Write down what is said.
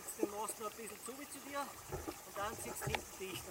jetzt den Mast noch ein bisschen zu wie zu dir und dann ziehst du hinten dicht.